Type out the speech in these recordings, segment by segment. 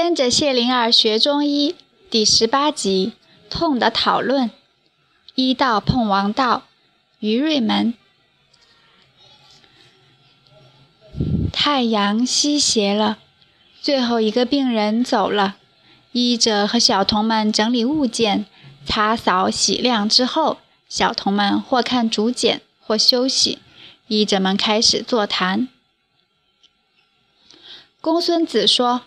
跟着谢灵儿学中医第十八集痛的讨论。医道碰王道，于瑞门。太阳西斜了，最后一个病人走了。医者和小童们整理物件，擦扫洗亮之后，小童们或看竹简，或休息。医者们开始座谈。公孙子说：“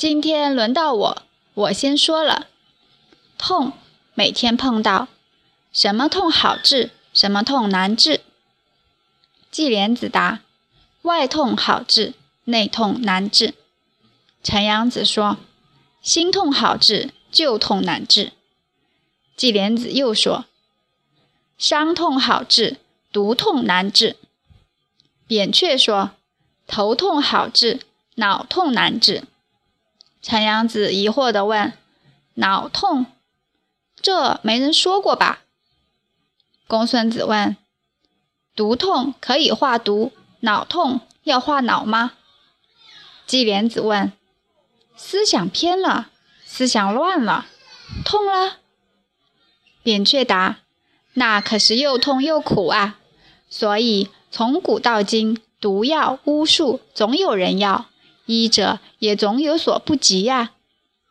今天轮到我，我先说了。痛，每天碰到，什么痛好治，什么痛难治。”季莲子答：“外痛好治，内痛难治。”陈阳子说：“心痛好治，旧痛难治。”季莲子又说：“伤痛好治。”毒痛难治，扁鹊说：“头痛好治，脑痛难治。”陈阳子疑惑地问：“脑痛，这没人说过吧？”公孙子问：“毒痛可以化毒，脑痛要化脑吗？”季莲子问：“思想偏了，思想乱了，痛了？”扁鹊答：“那可是又痛又苦啊！”所以，从古到今，毒药、巫术总有人要，医者也总有所不及呀。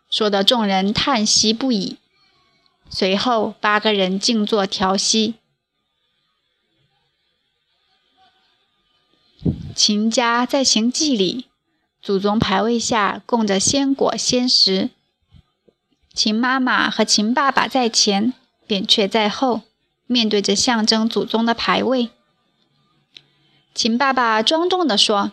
说得众人叹息不已。随后，八个人静坐调息。秦家在行祭礼，祖宗牌位下供着鲜果鲜食。秦妈妈和秦爸爸在前，扁鹊在后，面对着象征祖宗的牌位。秦爸爸庄重地说：“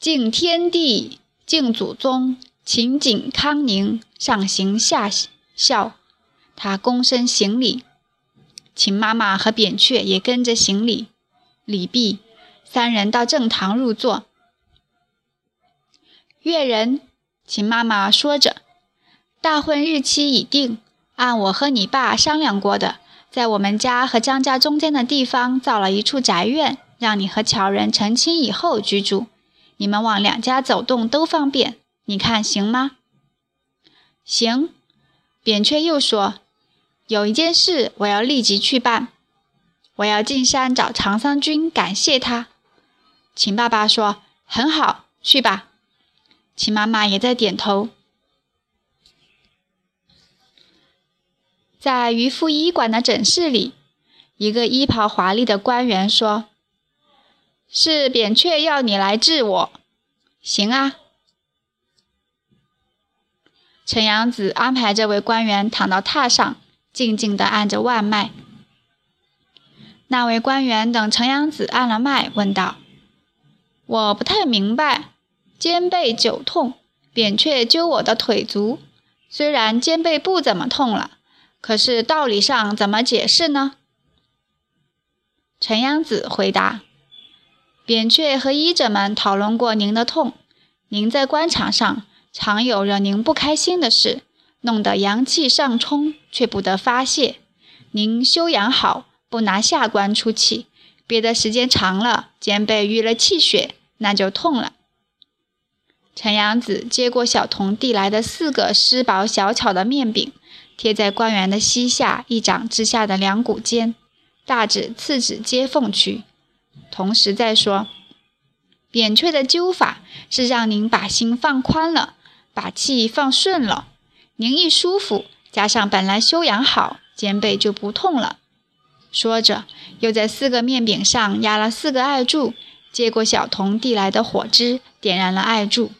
敬天地，敬祖宗，秦景康宁，上行下效。”他躬身行礼。秦妈妈和扁鹊也跟着行礼。礼毕，三人到正堂入座。阅人，秦妈妈说着：“大婚日期已定，按我和你爸商量过的，在我们家和张家中间的地方造了一处宅院。”让你和乔人成亲以后居住，你们往两家走动都方便，你看行吗？行。扁鹊又说：“有一件事我要立即去办，我要进山找长桑君感谢他。”秦爸爸说：“很好，去吧。”秦妈妈也在点头。在渔夫医馆的诊室里，一个衣袍华丽的官员说。是扁鹊要你来治我，行啊。陈阳子安排这位官员躺到榻上，静静地按着腕脉。那位官员等陈阳子按了脉，问道：“我不太明白，肩背久痛，扁鹊揪我的腿足，虽然肩背不怎么痛了，可是道理上怎么解释呢？”陈阳子回答。扁鹊和医者们讨论过您的痛，您在官场上常有惹您不开心的事，弄得阳气上冲却不得发泄。您修养好，不拿下官出气，憋的时间长了，肩背淤了气血，那就痛了。陈阳子接过小童递来的四个湿薄小巧的面饼，贴在官员的膝下一掌之下的两股间，大指、次指接缝区。同时再说，扁鹊的灸法是让您把心放宽了，把气放顺了。您一舒服，加上本来修养好，肩背就不痛了。说着，又在四个面饼上压了四个艾柱，接过小童递来的火枝，点燃了艾柱。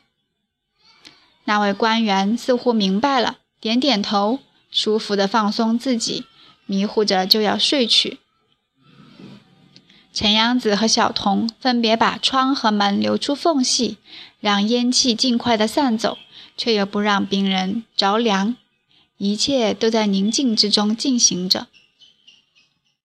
那位官员似乎明白了，点点头，舒服的放松自己，迷糊着就要睡去。陈阳子和小童分别把窗和门留出缝隙，让烟气尽快的散走，却又不让病人着凉。一切都在宁静之中进行着。